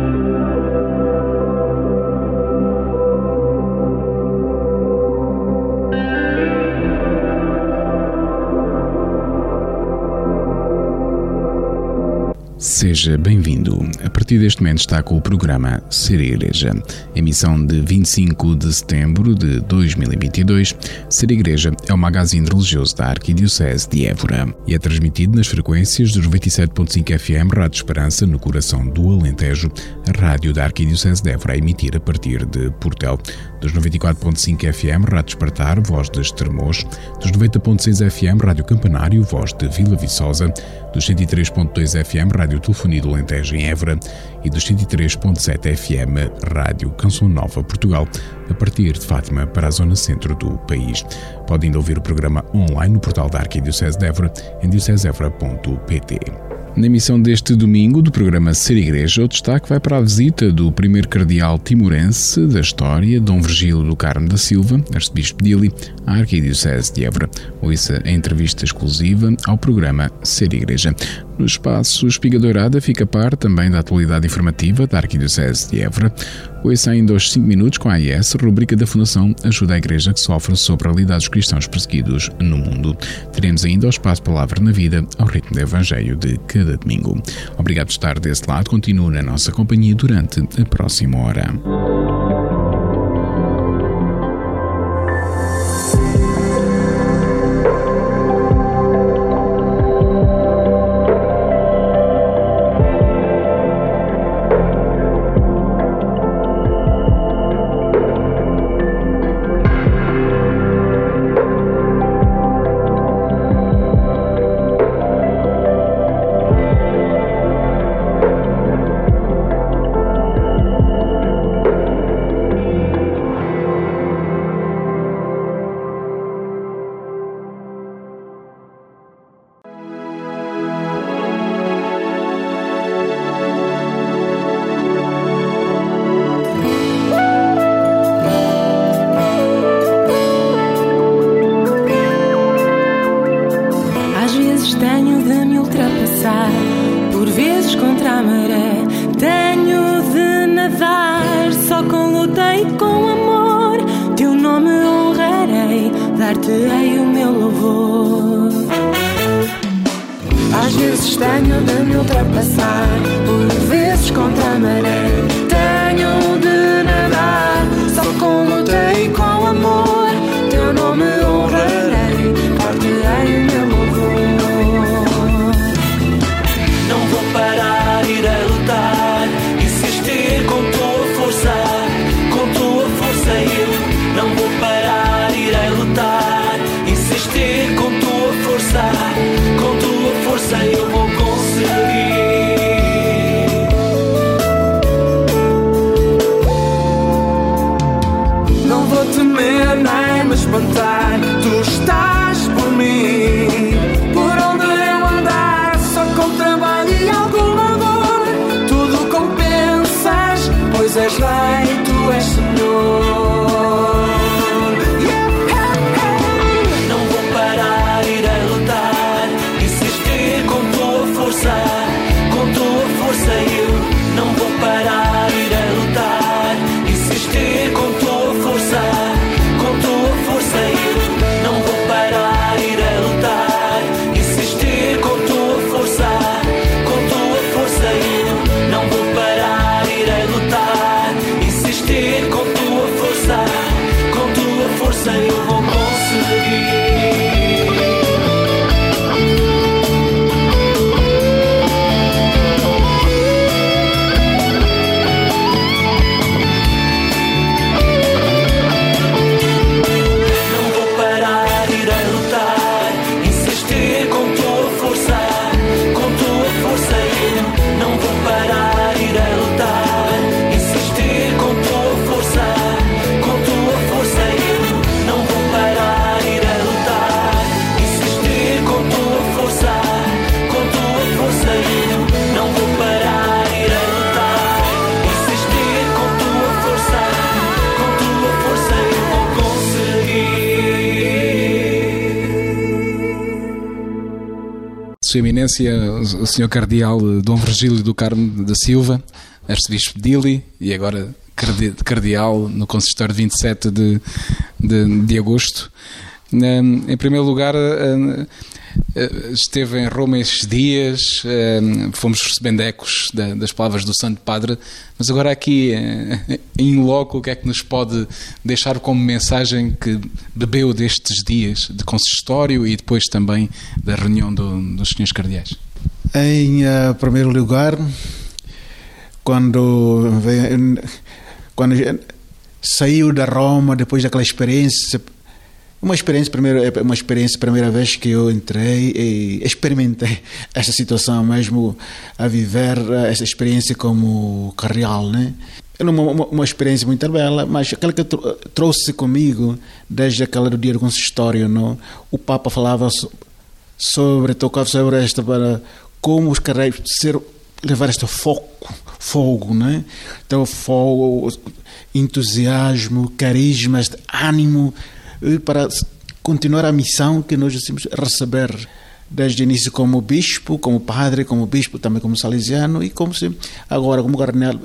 Música Seja bem-vindo. A partir deste momento está com o programa Ser Igreja. Emissão de 25 de setembro de 2022. Ser Igreja é o magazine religioso da Arquidiocese de Évora e é transmitido nas frequências dos 97.5 FM Rádio Esperança no coração do Alentejo, a rádio da Arquidiocese de Évora a emitir a partir de Portel, dos 94.5 FM Rádio Espartar, voz de Estremoz, dos 90.6 FM Rádio Campanário, voz de Vila Viçosa, dos 103.2 FM Rádio Telefonia do Alentejo em Évora e dos 103.7 FM Rádio Canção Nova Portugal, a partir de Fátima para a zona centro do país. Pode ainda ouvir o programa online no portal da Arquidiocese de Évora em diocesevora.pt. Na emissão deste domingo do programa Ser Igreja, o destaque vai para a visita do primeiro cardeal timorense da história, Dom Virgílio do Carmo da Silva, arcebispo de Ili, à Arquidiocese de Évora. Ouça a entrevista exclusiva ao programa Ser Igreja. No espaço Espiga Dourada fica par também da atualidade informativa da Arquidiocese de Évora. Ouça ainda aos 5 minutos com a AIS, rubrica da Fundação Ajuda a Igreja que sofre sobre a realidade dos cristãos perseguidos no mundo. Teremos ainda o espaço Palavra na Vida ao ritmo do Evangelho de cada domingo. Obrigado por estar desse lado. Continue na nossa companhia durante a próxima hora. Sua Eminência, o Sr. Cardeal Dom Virgílio do Carmo da Silva, arcebispo de Dili e agora cardeal no consistório de 27 de, de, de agosto. Em primeiro lugar, eh, esteve em Roma estes dias, eh, fomos recebendo ecos das palavras do Santo Padre, mas agora aqui eh, em loco, o que é que nos pode deixar como mensagem que bebeu destes dias de consistório e depois também da reunião do, dos senhores cardeais? Em uh, primeiro lugar, quando, quando saiu da Roma, depois daquela experiência uma experiência, primeiro, é uma experiência, primeira vez que eu entrei e experimentei esta situação, mesmo a viver essa experiência como carreal, né? Era uma, uma, uma, experiência muito bela, mas aquela que eu trouxe comigo desde aquela do dia do consistório, não? O Papa falava sobre, tocava sobre esta para como os carreiros ser levar este foco, fogo, né? Então fogo, entusiasmo, carisma, ânimo eh, para continuar a missão que nós decidimos receber desde o início como bispo, como padre, como bispo, também como salesiano e como se agora como cardeal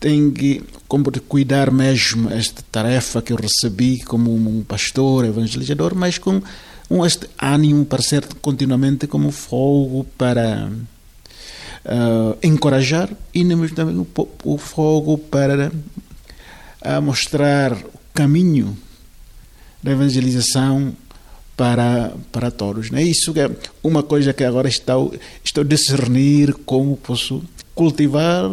tem que como cuidar mesmo esta tarefa que eu recebi como um pastor, evangelizador, mas com um este ânimo para ser continuamente como fogo para uh, encorajar e mesmo também o, o fogo para uh, mostrar o caminho da evangelização para, para todos. Né? Isso é uma coisa que agora estou, estou a discernir como posso cultivar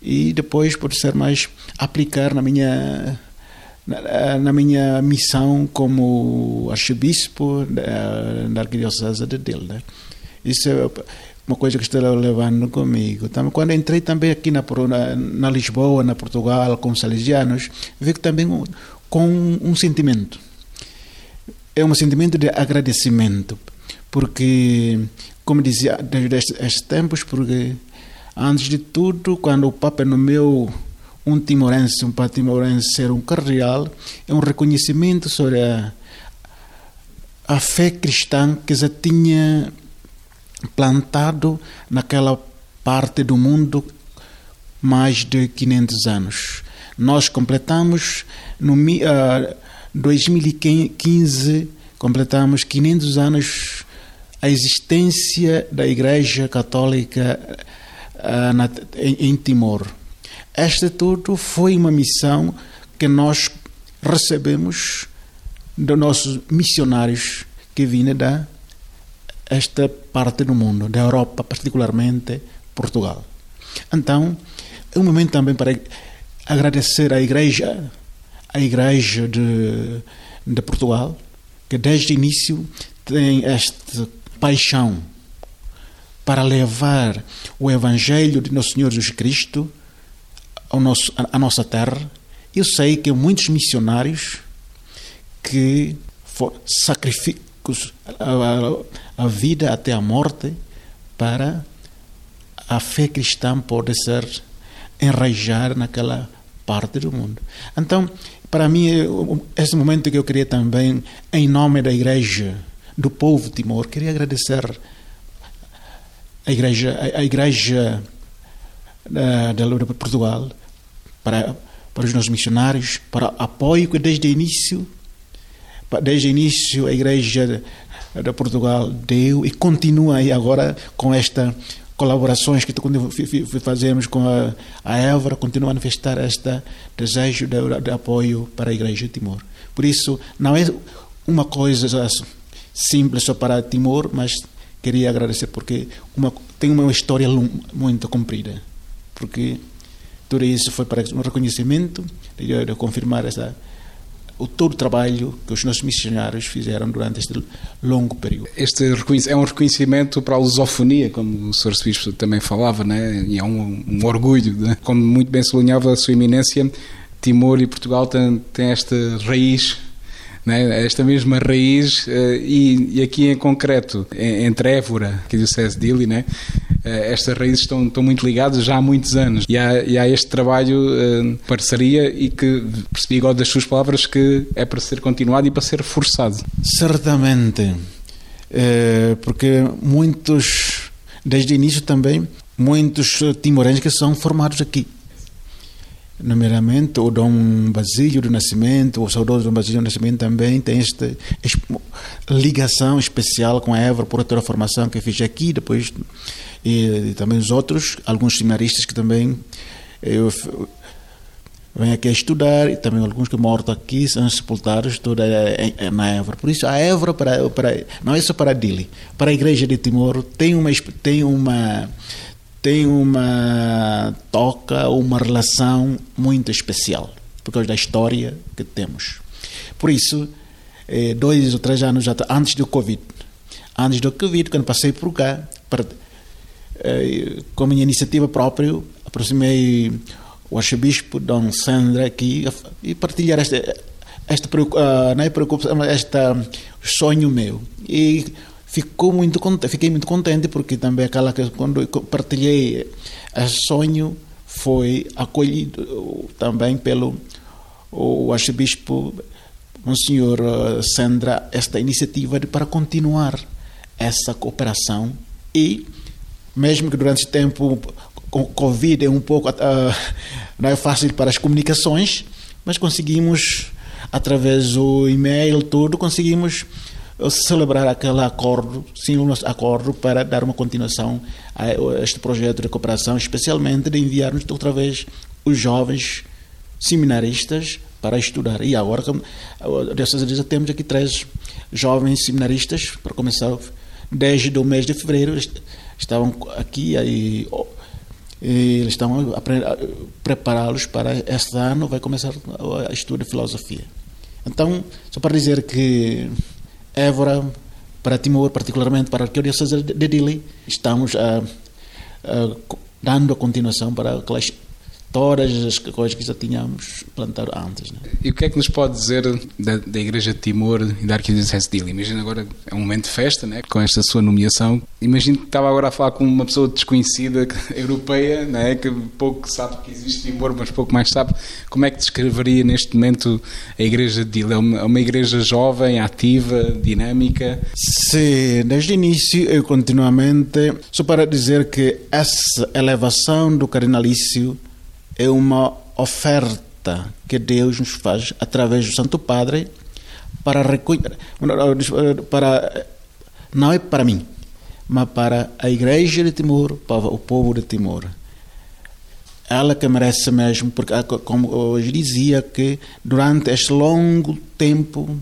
e depois pode ser mais aplicar na minha na, na minha missão como arcebispo da, da arquidiocese de. Né? Isso é uma coisa que estou levando comigo. Também, quando entrei também aqui na, na, na Lisboa, na Portugal, com os salesianos, vi que também com um sentimento. É um sentimento de agradecimento, porque, como dizia desde estes tempos, porque antes de tudo, quando o Papa nomeou um timorense, um Papa timorense ser um cardeal, é um reconhecimento sobre a, a fé cristã que já tinha plantado naquela parte do mundo mais de 500 anos. Nós completamos no uh, 2015 completamos 500 anos a existência da Igreja Católica uh, na, em, em Timor. Este tudo foi uma missão que nós recebemos dos nossos missionários que vinham da esta parte do mundo, da Europa, particularmente Portugal. Então, é um momento também para agradecer à Igreja, à Igreja de, de Portugal, que desde o início tem esta paixão para levar o Evangelho de Nosso Senhor Jesus Cristo ao nosso, à nossa terra. Eu sei que muitos missionários que sacrificam a, a, vida até a morte para a fé cristã poder ser enraijar naquela parte do mundo. Então, para mim, esse momento que eu queria também, em nome da igreja, do povo de Timor, queria agradecer a igreja, a, igreja da, da Portugal, para, para os nossos missionários, para o apoio que desde o início, desde o início a igreja da Portugal deu e continua aí agora com esta colaborações que fazemos com a, a Évora, continua a manifestar este desejo de, de, apoio para a Igreja de Timor. Por isso, não é uma coisa simples só para Timor, mas queria agradecer porque uma, tem uma história muito comprida. Porque tudo isso foi para um reconhecimento de, de confirmar essa o todo o trabalho que os nossos missionários fizeram durante este longo período. Este é um reconhecimento para a lusofonia, como o Sr. Bispo também falava, né? e é um, um orgulho. Né? Como muito bem sublinhava a sua eminência, Timor e Portugal têm, têm esta raiz né? esta mesma raiz eh, e, e, aqui em concreto entre Évora que é César Dili né? Eh, estas raízes estão, estão muito ligadas já há muitos anos e há, e há este trabalho uh, parceria e que percebi agora das suas palavras que é para ser continuado e para ser forçado. Certamente, é, porque muitos, desde o início também, muitos timorenses que são formados aqui. Nomeadamente o Dom Basílio do Nascimento, o saudoso Dom Basílio do Nascimento também tem esta ligação especial com a Évora por toda a formação que fiz aqui, depois e, e também os outros, alguns seminaristas que também eu, vêm aqui a estudar e também alguns que mortam aqui são sepultados toda na Évora. Por isso, a Évora para, para, não é só para Dili, para a Igreja de Timor tem uma tem uma tem uma toca, uma relação muito especial por causa da história que temos. Por isso, eh, dois ou três anos antes do Covid, antes do Covid, quando passei por cá, para, eh, com minha iniciativa própria, aproximei o arcebispo Dom Sandra aqui e partilhar esta esta uh, não é preocupação, esta sonho meu e ficou muito fiquei muito contente porque também aquela que quando partilhei esse sonho foi acolhido também pelo o arcebispo Monsenhor uh, Sandra esta iniciativa de, para continuar essa cooperação. E mesmo que durante esse tempo com Covid é um pouco uh, não é fácil para as comunicações, mas conseguimos através do e-mail tudo conseguimos celebrar aquele acordo, sim, nosso acordo para dar uma continuação a este projeto de cooperação, especialmente de enviarmos outra vez os jovens seminaristas para estudar. E agora, dessas vezes, temos aqui três jovens seminaristas para começar desde o mês de fevereiro estavam aqui aí e eles estão prepará-los para este ano, vai começar o estudo de filosofia. Então, só para dizer que Évora, para Timor, particularmente para a Arquidiocese de Dili, estamos a, a, dando a continuação para aquelas todas as coisas que já tínhamos plantado antes. Né? E o que é que nos pode dizer da, da Igreja de Timor e da Arquidiocese de Dili? Imagina agora, é um momento de festa, né? com esta sua nomeação. Imagino que estava agora a falar com uma pessoa desconhecida, europeia, né? que pouco sabe que existe Timor, mas pouco mais sabe. Como é que descreveria neste momento a Igreja de Dili? É uma, é uma igreja jovem, ativa, dinâmica? Sim, desde o início eu continuamente, só para dizer que essa elevação do cardinalício é uma oferta que Deus nos faz através do Santo Padre para para não é para mim, mas para a Igreja de Timor, para o povo de Timor. Ela que merece mesmo, porque como hoje dizia que durante este longo tempo,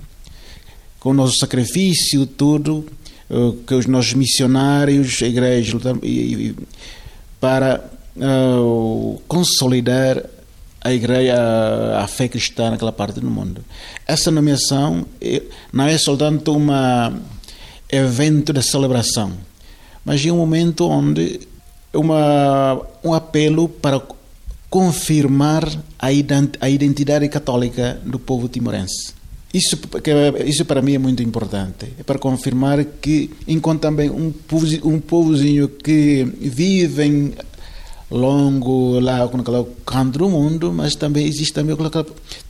com o nosso sacrifício, tudo, eh, que os nossos missionários, a igreja, para uh, consolidar a igreja, a, fé cristã naquela parte do mundo. Essa nomeação é, não é só tanto um evento de celebração, mas é um momento onde uma, um apelo para confirmar a identidade católica do povo timorense. Isso, isso para mim é muito importante, é para confirmar que, enquanto também um, povo, um povozinho que vive longo lá com aquele canto do mundo, mas também existe também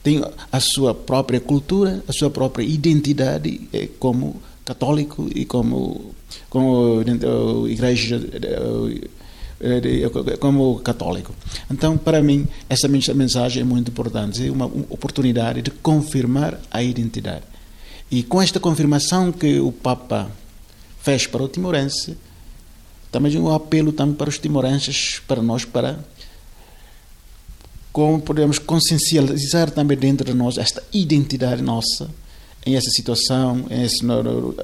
tem a sua própria cultura, a sua própria identidade eh, como católico e como como igreja eh, como católico. Então, para mim, essa mensagem é muito importante, é uma oportunidade de confirmar a identidade. E com esta confirmação que o Papa fez para o timorense, também um apelo também para os timorenses, para nós, para como podemos consciencializar também dentro de nós esta identidade nossa em essa situação, em essa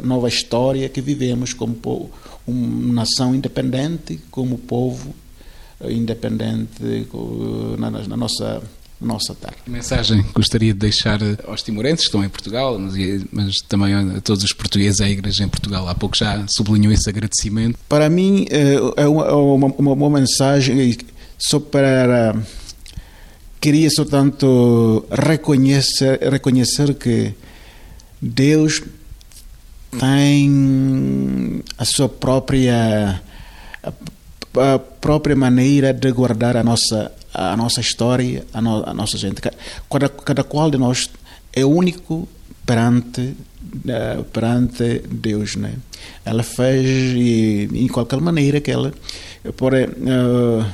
nova história que vivemos como povo, uma nação independente, como povo eh, independente na, na nossa nossa terra. Que mensagem gostaria de deixar aos timorenses que estão em Portugal, mas, também a todos os portugueses à Igreja em Portugal? Há pouco já sublinhou esse agradecimento. Para mim é, é uma, uma, uma boa mensagem só para queria só tanto reconhecer reconhecer que Deus tem a sua própria a própria maneira de guardar a nossa a nossa história, a, no, a nossa gente. Cada, cada qual de nós é único perante uh, perante Deus, né? Ela fez e, em qualquer maneira que ela pode uh,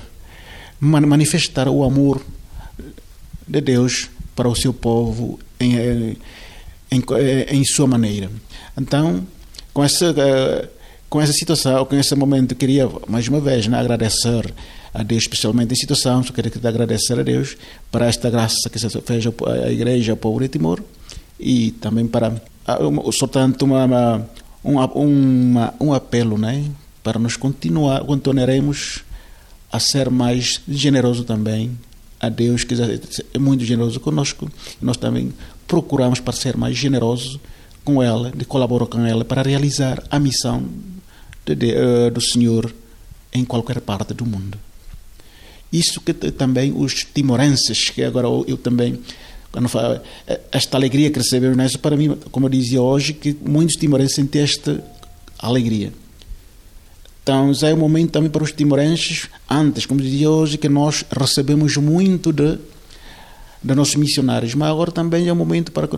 manifestar o amor de Deus para o seu povo em, em, em sua maneira. Então, com essa com essa situação, com esse momento, queria mais uma vez né, agradecer a Deus, especialmente em situação, só queria agradecer a Deus para esta graça que se fez à Igreja, de Timor e também para, portanto, uma, uma, uma, um apelo né, para nos continuar, continuaremos a ser mais generoso também a Deus, que é muito generoso conosco, nós também procuramos para ser mais generosos com ela, de colaborar com ela para realizar a missão de, de, uh, do Senhor em qualquer parte do mundo. Isso que também os timorenses, que agora eu, eu também quando falo, eh, esta alegria que recebemos nessa, para mim, como eu dizia hoje, que muitos timorenses sentem esta alegria. Então, já é o momento também para os timorenses, antes, como dizia hoje, que nós recebemos muito de, de nossos missionários, mas agora também é o momento para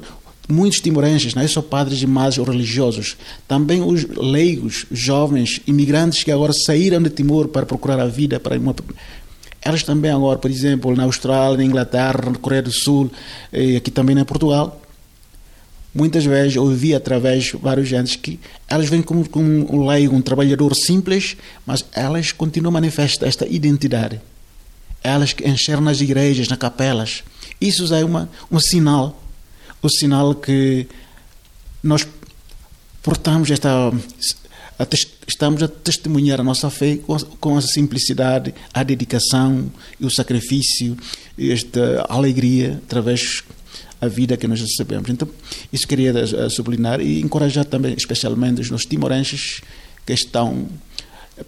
muitos timorenses, não é só padres e madres religiosos, também os leigos, jovens, imigrantes que agora saíram de Timor para procurar a vida, para uma, elas também agora, por exemplo, na Austrália, na Inglaterra, na Coreia do Sul, e aqui também na Portugal, muitas vezes ouvi através de vários gentes que elas vêm como, como um leigo, um trabalhador simples, mas elas continuam a manifestar esta identidade. Elas que encheram nas igrejas, nas capelas. Isso é uma, um sinal o sinal que nós portamos esta a estamos a testemunhar a nossa fé com, com a simplicidade, a dedicação e o sacrifício esta alegria através da vida que nós recebemos. Então, isso queria eh, sublinhar e encorajar também, especialmente os nossos timorenses que estão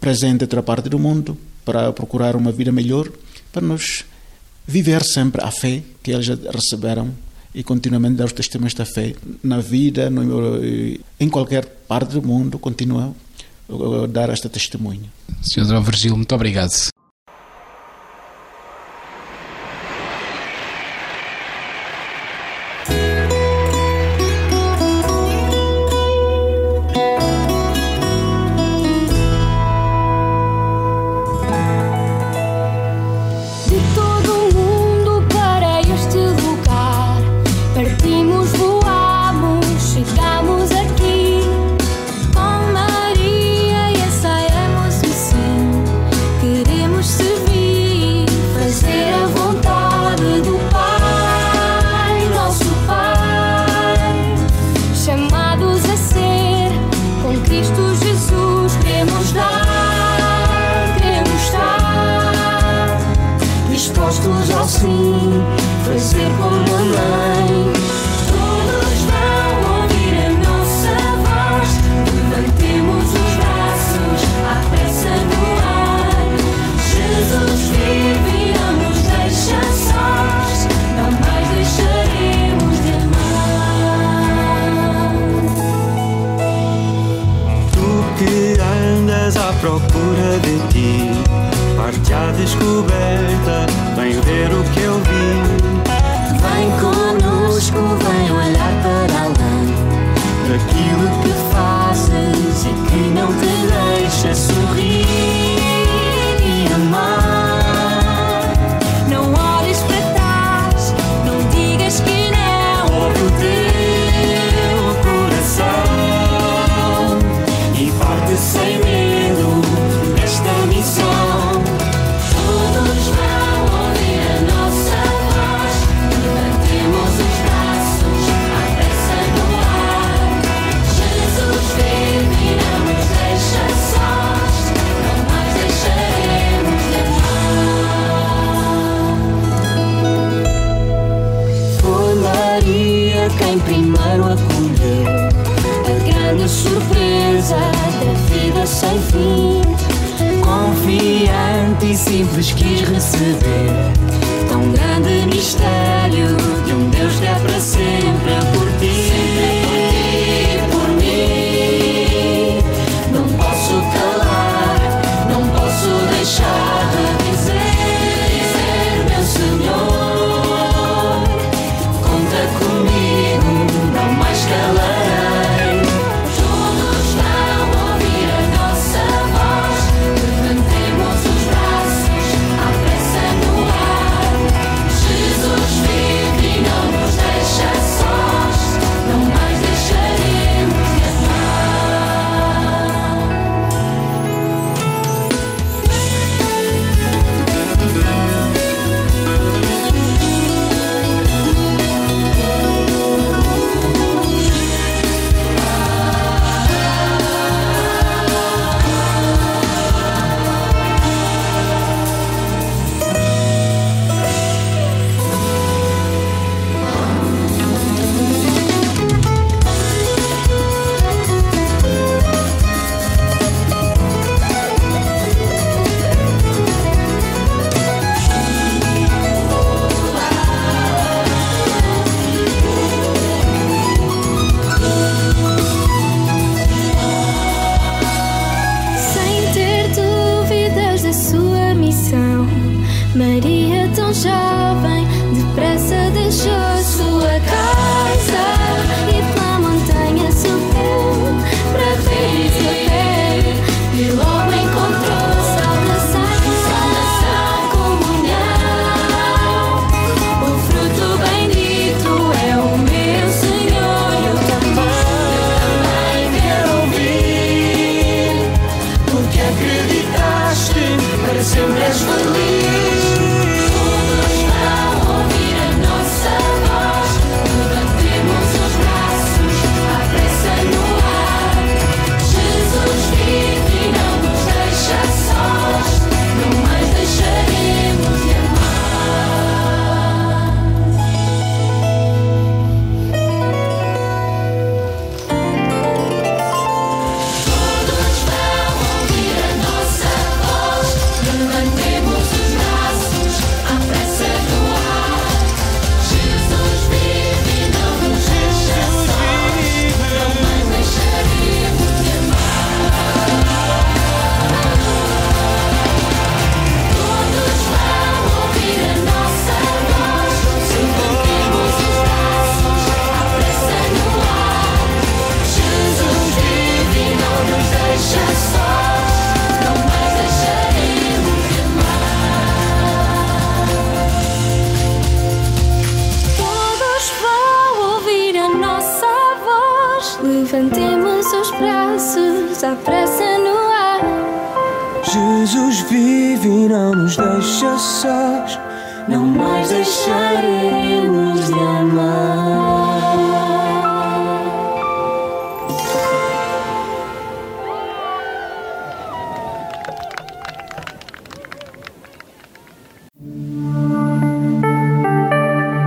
presentes em toda parte do mundo para procurar uma vida melhor, para nos viver sempre a fé que eles receberam e continuamente dar os testemunhos da fé na vida, no, em qualquer parte do mundo, continua a dar esta testemunha. Sr. Virgílio, muito obrigado. andas à procura de ti. Parte à descoberta, vem ver o que eu vi. Vem conosco, vem olhar para além daquilo que fazes e que não te deixa sorrir. quis receber tão grande mistério.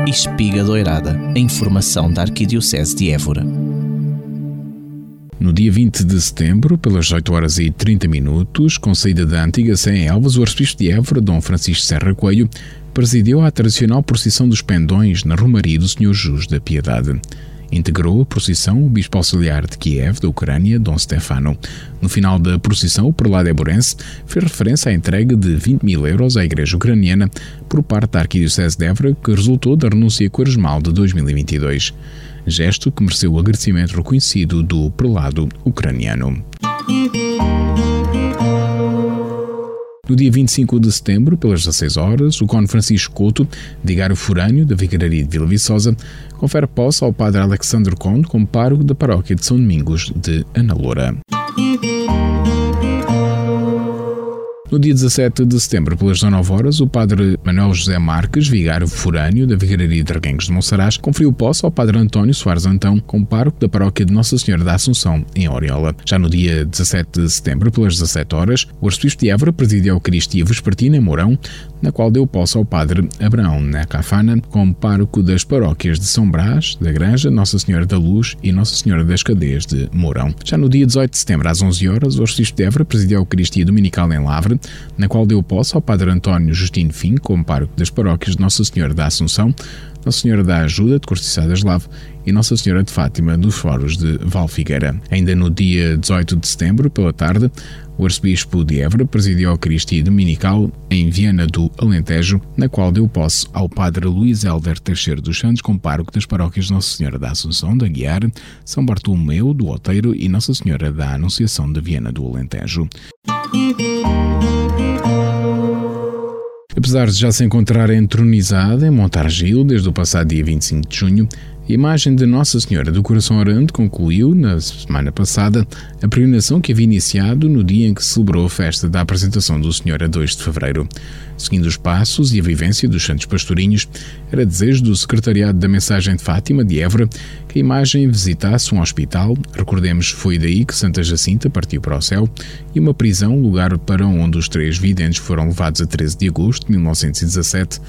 Espiga Doirada, a informação da Arquidiocese de Évora. No dia 20 de setembro, pelas 8 horas e 30 minutos, com saída da antiga Sé em Elvas, o arcebispo de Évora, Dom Francisco Serra Coelho, presidiu a tradicional procissão dos pendões na Romaria do Senhor Jesus da Piedade. Integrou a procissão o bispo auxiliar de Kiev, da Ucrânia, Dom Stefano. No final da procissão, o prelado eborense fez referência à entrega de 20 mil euros à Igreja Ucraniana por parte da Arquidiocese de Évora, que resultou da renúncia quaresmal de 2022. Gesto que mereceu o agradecimento reconhecido do prelado ucraniano. No dia 25 de setembro, pelas 16 horas, o Cone Francisco Couto, vigário forâneo da Vicararia de Vila Viçosa, confere posse ao padre Alexandre Conde como pároco da paróquia de São Domingos de Analoura. No dia 17 de setembro, pelas 19 horas, o padre Manuel José Marques, vigário forâneo da Vigararia de Arguengos de Monsaraz, conferiu posse ao padre António Soares Antão como pároco da paróquia de Nossa Senhora da Assunção, em Oriola. Já no dia 17 de setembro, pelas 17 horas, o arcebispo de Évora presidiu a Eucaristia Vespertina em Mourão, na qual deu posse ao padre Abraão Nacafana como pároco das paróquias de São Brás, da Granja, Nossa Senhora da Luz e Nossa Senhora das Cadeias de Mourão. Já no dia 18 de setembro, às 11 horas, o arcebispo de Évora presidiu a Eucaristia Dominical em Lavre, na qual deu posse ao padre António Justino Fim como pároco das paróquias de Nossa Senhora da Assunção, Nossa Senhora da Ajuda de Cortiçá das Lave e Nossa Senhora de Fátima dos Foros de Valfigueira. Ainda no dia 18 de setembro, pela tarde, o arcebispo de Évora presidiu a Eucaristia Dominical em Viana do Alentejo, na qual deu posse ao padre Luís Helder Teixeira dos Santos como pároco das paróquias Nossa Senhora da Assunção da Guiar, São Bartolomeu do Oteiro e Nossa Senhora da Anunciação de Viana do Alentejo. Apesar de já se encontrar entronizada em Montargil desde o passado dia 25 de junho, imagem de Nossa Senhora do Coração Orante concluiu, na semana passada, a peregrinação que havia iniciado no dia em que se celebrou a festa da apresentação do Senhor a 2 de fevereiro. Seguindo os passos e a vivência dos Santos Pastorinhos, era desejo do Secretariado da Mensagem de Fátima de Évora que a imagem visitasse um hospital, recordemos foi daí que Santa Jacinta partiu para o céu, e uma prisão, lugar para onde os três videntes foram levados a 13 de agosto de 1917,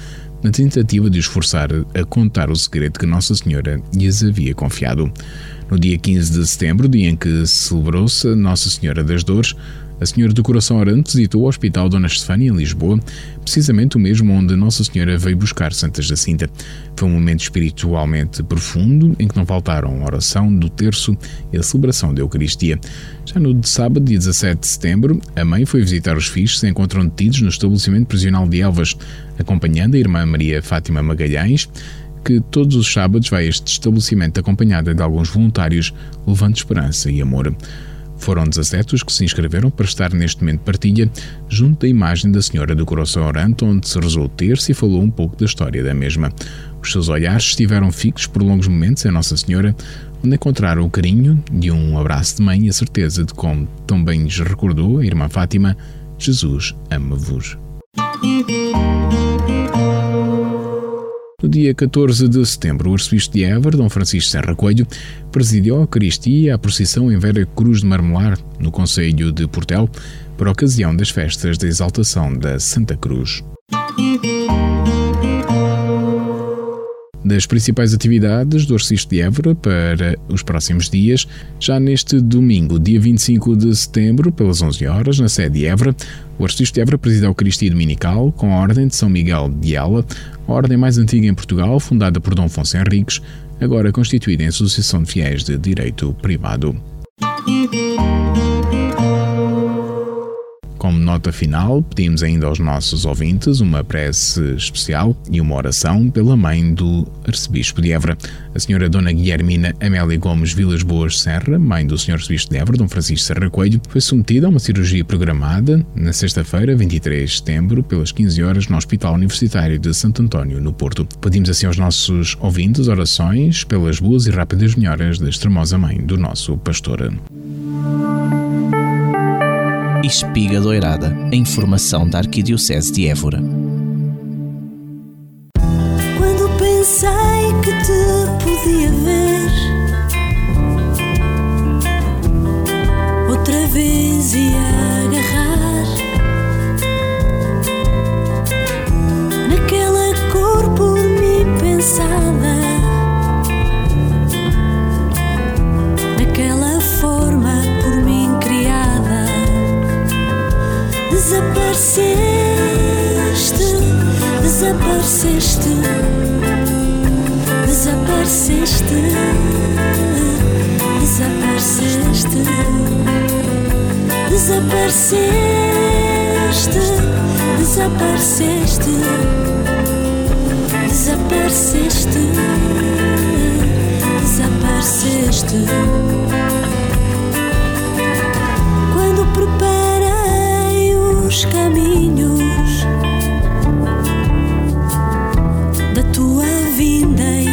na tentativa de os forçar a contar o segredo que Nossa Senhora lhes havia confiado. No dia 15 de setembro, dia em que celebrou-se Nossa Senhora das Dores, A Senhora do Coração Orante visitou o Hospital Dona Estefânia em Lisboa, precisamente o mesmo onde Nossa Senhora veio buscar Santa Jacinta. Foi um momento espiritualmente profundo em que não faltaram a oração do terço e a celebração da Eucaristia. Já no sábado, dia 17 de setembro, a mãe foi visitar os filhos que se encontram detidos no estabelecimento prisional de Elvas, acompanhando a irmã Maria Fátima Magalhães, que todos os sábados vai a este estabelecimento acompanhada de alguns voluntários, levando esperança e amor. Foram 17 os que se inscreveram para estar neste momento de partilha junto da imagem da Senhora do Coração Orante, onde se rezou o terço e falou um pouco da história da mesma. Os seus olhares estiveram fixos por longos momentos em Nossa Senhora, onde encontraram o carinho de um abraço de mãe e a certeza de como tão bem lhes recordou a irmã Fátima, Jesus ama-vos. No dia 14 de setembro, o arcebispo de Évora, Dom Francisco Serra Coelho, presidiu a Eucaristia a procissão em Vera Cruz de Marmelar, no Conselho de Portel, por ocasião das festas da exaltação da Santa Cruz. Das principais atividades do Arcebispo de Évora para os próximos dias, já neste domingo, dia 25 de setembro, pelas 11 horas, na sede de Évora, o Arcebispo de Évora preside a Eucaristia Dominical com a Ordem de São Miguel de Ela, a ordem mais antiga em Portugal, fundada por Dom Afonso Henriques, agora constituída em Associação de Fiéis de Direito Privado. Como nota final, pedimos ainda aos nossos ouvintes uma prece especial e uma oração pela mãe do arcebispo de Évora, a senhora Dona Guilhermina Amélia Gomes Vilas Boas Serra, mãe do senhor arcebispo de Évora, Dom Francisco Serra Coelho, foi submetida a uma cirurgia programada na sexta-feira, 23 de setembro, pelas 15 horas, no Hospital Universitário de Santo António, no Porto. Pedimos assim aos nossos ouvintes orações pelas boas e rápidas melhoras da extremosa mãe do nosso pastor. Espiga Doirada, a informação da Arquidiocese de Évora. Desapareceste, desapareceste, desapareceste, desapareceste, desapareceste, desapareceste, desapareceste. Quando preparei os caminhos tua vinda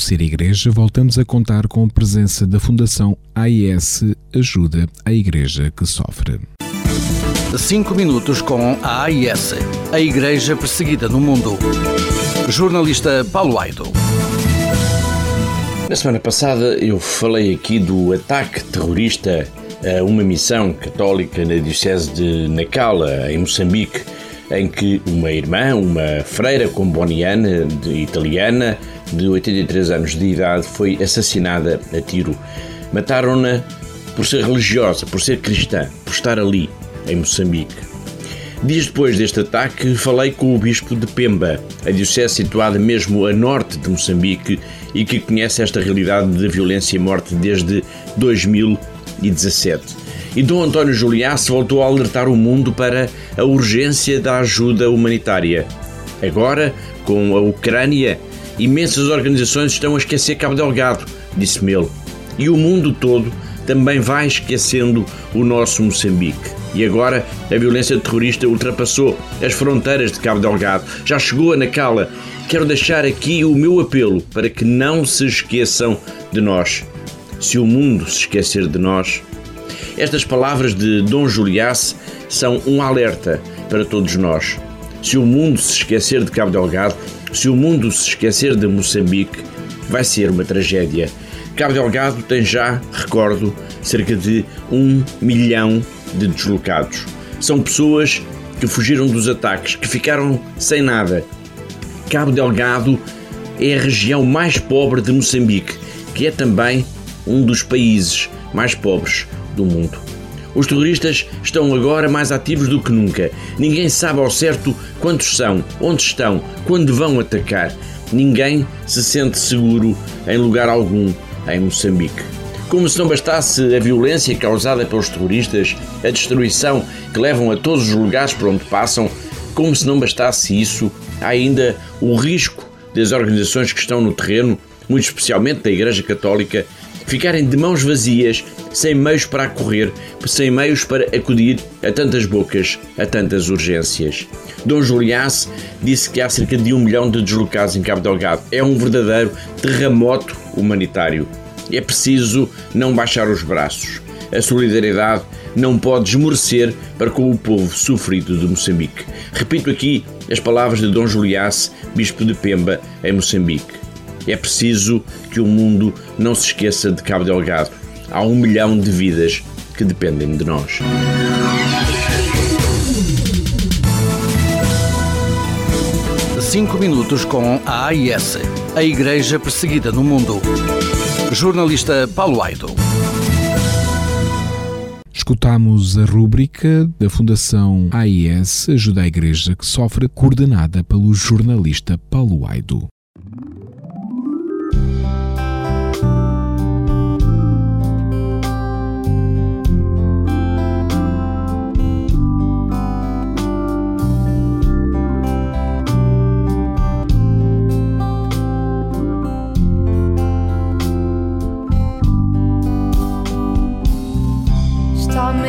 Ser Igreja, voltamos a contar com a presença da Fundação AIS Ajuda à Igreja que Sofre. 5 minutos com a AIS, a Igreja Perseguida no Mundo. Jornalista Paulo Aido. Na semana passada eu falei aqui do ataque terrorista a uma missão católica na Diocese de Nacala, em Moçambique, em que uma irmã, uma freira comboniana de, italiana de 83 anos de idade, foi assassinada a tiro. Mataram-na por ser religiosa, por ser cristã, por estar ali, em Moçambique. Dias depois deste ataque, falei com o Bispo de Pemba, a diocese situada mesmo a norte de Moçambique e que conhece esta realidade de violência e morte desde 2017. E Dom António Juliasse voltou a alertar o mundo para a urgência da ajuda humanitária. Agora, com a Ucrânia, imensas organizações estão a esquecer Cabo Delgado, disse-me ele. E o mundo todo também vai esquecendo o nosso Moçambique. E agora a violência terrorista ultrapassou as fronteiras de Cabo Delgado, já chegou a Nacala. Quero deixar aqui o meu apelo para que não se esqueçam de nós. Se o mundo se esquecer de nós. Estas palavras de Dom Juliasse são um alerta para todos nós. Se o mundo se esquecer de Cabo Delgado, se o mundo se esquecer de Moçambique, vai ser uma tragédia. Cabo Delgado tem já, recordo, cerca de um milhão de deslocados. São pessoas que fugiram dos ataques, que ficaram sem nada. Cabo Delgado é a região mais pobre de Moçambique, que é também um dos países mais pobres do mundo. Os terroristas estão agora mais ativos do que nunca. Ninguém sabe ao certo quantos são, onde estão, quando vão atacar. Ninguém se sente seguro em lugar algum em Moçambique. Como se não bastasse a violência causada pelos terroristas, a destruição que levam a todos os lugares por onde passam, como se não bastasse isso, há ainda o risco das organizações que estão no terreno, muito especialmente da Igreja Católica, ficarem de mãos vazias, sem meios para acorrer, sem meios para acudir a tantas bocas, a tantas urgências. Dom Juliasse disse que há cerca de um milhão de deslocados em Cabo Delgado. É um verdadeiro terremoto humanitário. É preciso não baixar os braços. A solidariedade não pode esmorecer para com o povo sofrido de Moçambique. Repito aqui as palavras de Dom Juliasse, bispo de Pemba, em Moçambique. É preciso que o mundo não se esqueça de Cabo Delgado. Há um milhão de vidas que dependem de nós. Cinco minutos com a AIS, a Igreja Perseguida no Mundo. Jornalista Paulo Aido. Escutamos a rúbrica da Fundação AIS Ajuda à Igreja que Sofre, coordenada pelo jornalista Paulo Aido.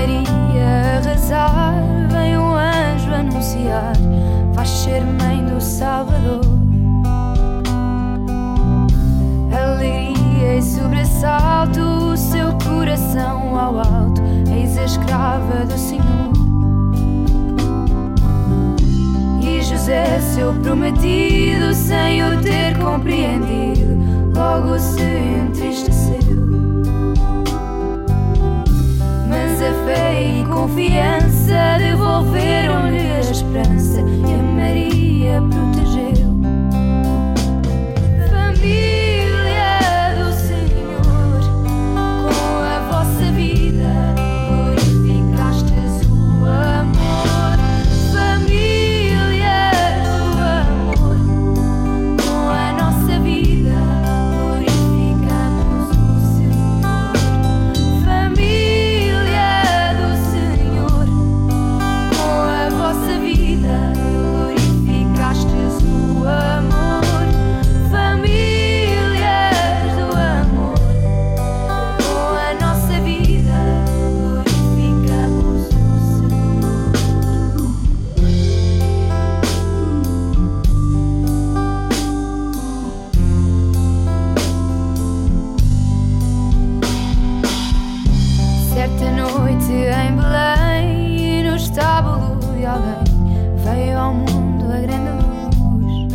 Maria rezar, vem o anjo anunciar, vais ser mãe do Salvador. Alegria e sobressalto, o seu coração ao alto, eis a escrava do Senhor. E José, seu prometido, sem o ter compreendido, logo se entristeceu. A fé e confiança devolveram-lhe a esperança e a Maria protegeu. de alguém veio ao mundo a grande luz.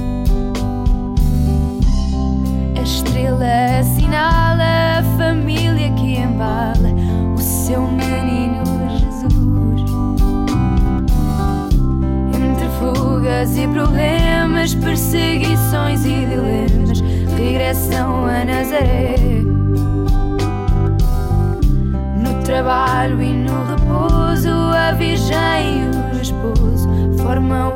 A estrela assinala a família que embala o seu menino Jesus. Entre fugas e problemas, perseguições e dilemas, regressam a Nazaré. No trabalho e no repouso, a Virgem esposo formam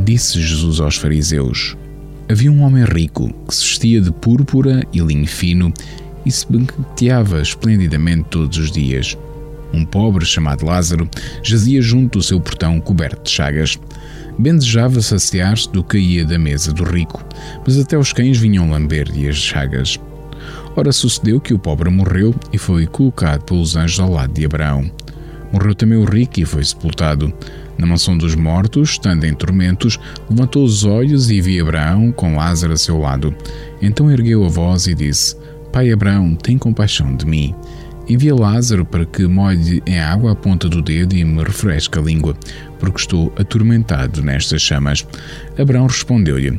disse Jesus aos fariseus: Havia um homem rico que se vestia de púrpura e linho fino e se banqueteava esplendidamente todos os dias. Um pobre chamado Lázaro jazia junto do seu portão coberto de chagas. Bem desejava saciar-se do que ia da mesa do rico, mas até os cães vinham lamber-lhe as chagas. Ora, sucedeu que o pobre morreu e foi colocado pelos anjos ao lado de Abraão. Morreu também o rico e foi sepultado. Na mansão dos mortos, estando em tormentos, levantou os olhos e viu Abraão com Lázaro a seu lado. Então ergueu a voz e disse: Pai Abraão, tem compaixão de mim. Envia Lázaro para que molhe em água a ponta do dedo e me refresque a língua, porque estou atormentado nestas chamas. Abraão respondeu-lhe: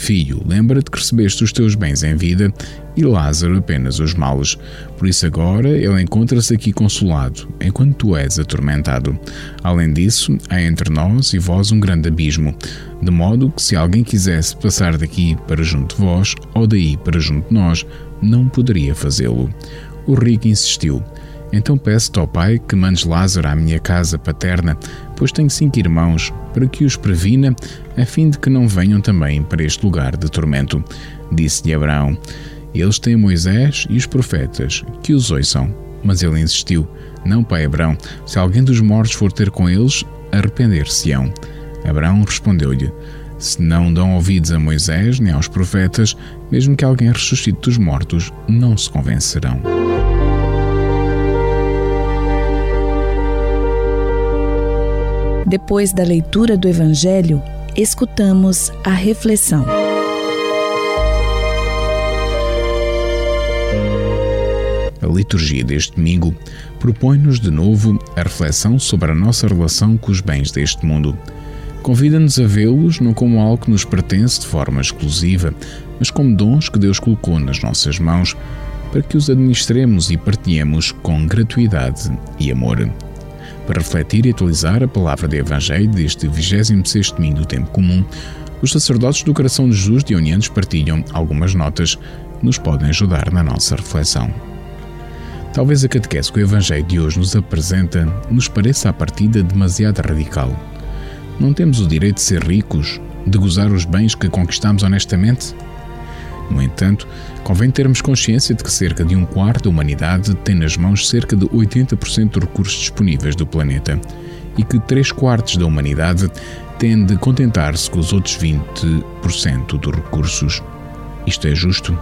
Filho, lembra-te que recebeste os teus bens em vida e Lázaro apenas os males. Por isso agora ele encontra-se aqui consolado, enquanto tu és atormentado. Além disso, há entre nós e vós um grande abismo, de modo que se alguém quisesse passar daqui para junto de vós ou daí para junto de nós, não poderia fazê-lo. O rico insistiu. Então peço-te ao pai que mandes Lázaro à minha casa paterna, pois tenho cinco irmãos, para que os previna, a fim de que não venham também para este lugar de tormento. Disse-lhe Abraão: Eles têm Moisés e os profetas, que os ouçam. Mas ele insistiu: Não, pai Abraão, se alguém dos mortos for ter com eles, arrepender-se-ão. Abraão respondeu-lhe: Se não dão ouvidos a Moisés nem aos profetas, mesmo que alguém ressuscite dos mortos, não se convencerão. Depois da leitura do Evangelho, escutamos a reflexão. A liturgia deste domingo propõe-nos de novo a reflexão sobre a nossa relação com os bens deste mundo. Convida-nos a vê-los não como algo que nos pertence de forma exclusiva, mas como dons que Deus colocou nas nossas mãos para que os administremos e partilhemos com gratuidade e amor. Para refletir e atualizar a palavra de Evangelho deste 26 domingo do Tempo Comum, os sacerdotes do Coração de Jesus de União partilham algumas notas que nos podem ajudar na nossa reflexão. Talvez a catequese que o Evangelho de hoje nos apresenta nos pareça à partida demasiado radical. Não temos o direito de ser ricos, de gozar os bens que conquistamos honestamente? No entanto, convém termos consciência de que cerca de um quarto da humanidade tem nas mãos cerca de 80% dos recursos disponíveis do planeta e que 3 quartos da humanidade têm de contentar-se com os outros 20% dos recursos. Isto é justo?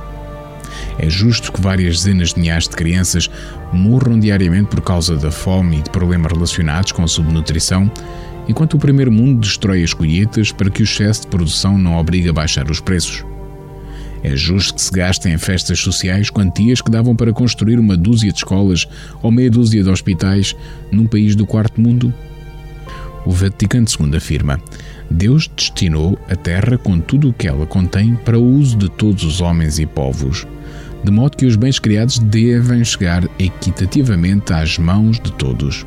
É justo que várias dezenas de milhares de crianças morram diariamente por causa da fome e de problemas relacionados com a subnutrição, enquanto o primeiro mundo destrói as colheitas para que o excesso de produção não obrigue a baixar os preços. É justo que se gastem em festas sociais quantias que davam para construir uma dúzia de escolas ou meia dúzia de hospitais num país do quarto mundo? O Vaticano II afirma: Deus destinou a terra com tudo o que ela contém para o uso de todos os homens e povos, de modo que os bens criados devem chegar equitativamente às mãos de todos.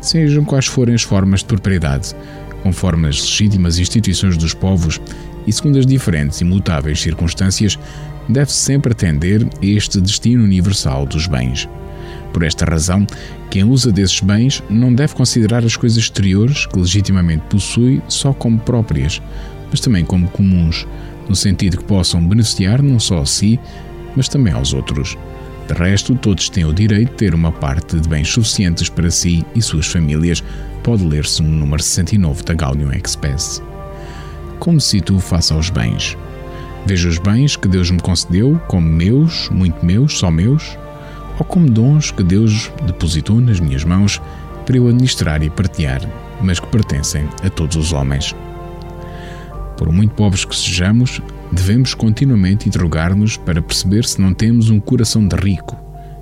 Sejam quais forem as formas de propriedade, conforme as legítimas instituições dos povos e segundo as diferentes e mutáveis circunstâncias, deve-se sempre atender este destino universal dos bens. Por esta razão, quem usa desses bens não deve considerar as coisas exteriores que legitimamente possui só como próprias, mas também como comuns, no sentido que possam beneficiar não só a si, mas também aos outros. De resto, todos têm o direito de ter uma parte de bens suficientes para si e suas famílias, pode ler-se no número 69 da Gaudium Express. Como se tu faça aos bens? Vejo os bens que Deus me concedeu como meus, muito meus, só meus, ou como dons que Deus depositou nas minhas mãos para eu administrar e partilhar, mas que pertencem a todos os homens. Por muito pobres que sejamos, devemos continuamente interrogar-nos para perceber se não temos um coração de rico,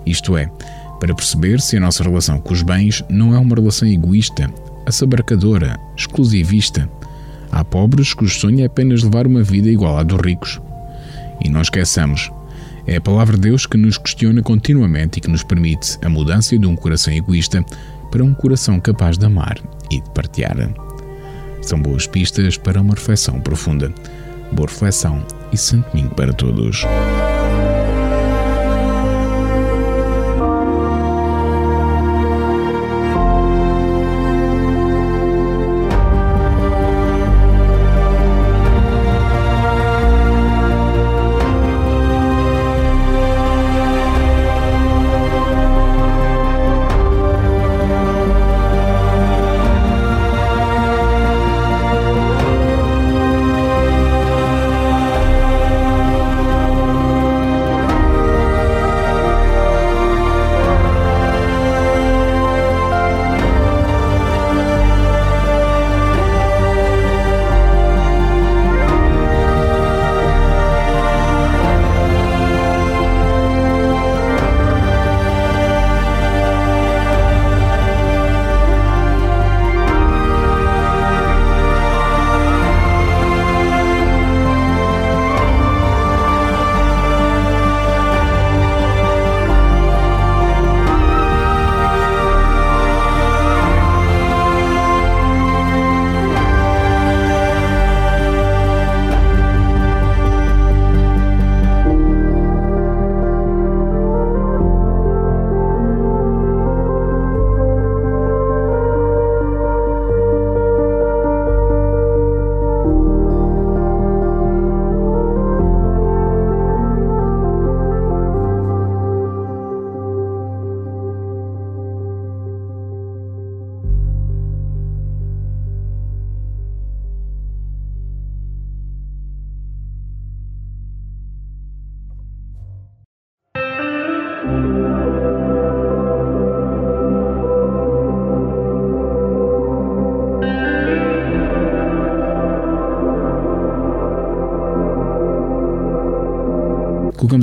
isto é, para perceber se a nossa relação com os bens não é uma relação egoísta, assabarcadora, exclusivista. Há pobres cujo sonho é apenas levar uma vida igual à dos ricos. E não esqueçamos, é a palavra de Deus que nos questiona continuamente e que nos permite a mudança de um coração egoísta para um coração capaz de amar e de partilhar. São boas pistas para uma reflexão profunda. Boa reflexão e santo domingo para todos.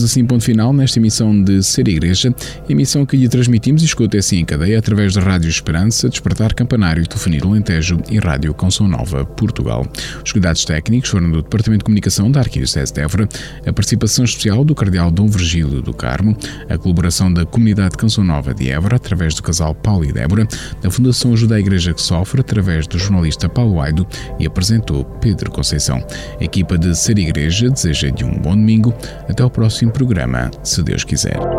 Assim ponto final nesta emissão de Ser Igreja, emissão que lhe transmitimos e escuta assim em cadeia através da Rádio Esperança, Despertar Campanário, Telefonia Alentejo e Rádio Canção Nova, Portugal. Os cuidados técnicos foram do Departamento de Comunicação da Arquidiocese de Évora, a participação especial do Cardeal Dom Virgílio do Carmo, a colaboração da Comunidade Canção Nova de Évora, através do casal Paulo e Débora, da Fundação Ajuda a Igreja que Sofre, através do jornalista Paulo Aido e apresentou Pedro Conceição. A equipa de Ser Igreja deseja-lhe um bom domingo. Até ao próximo programa, se Deus quiser.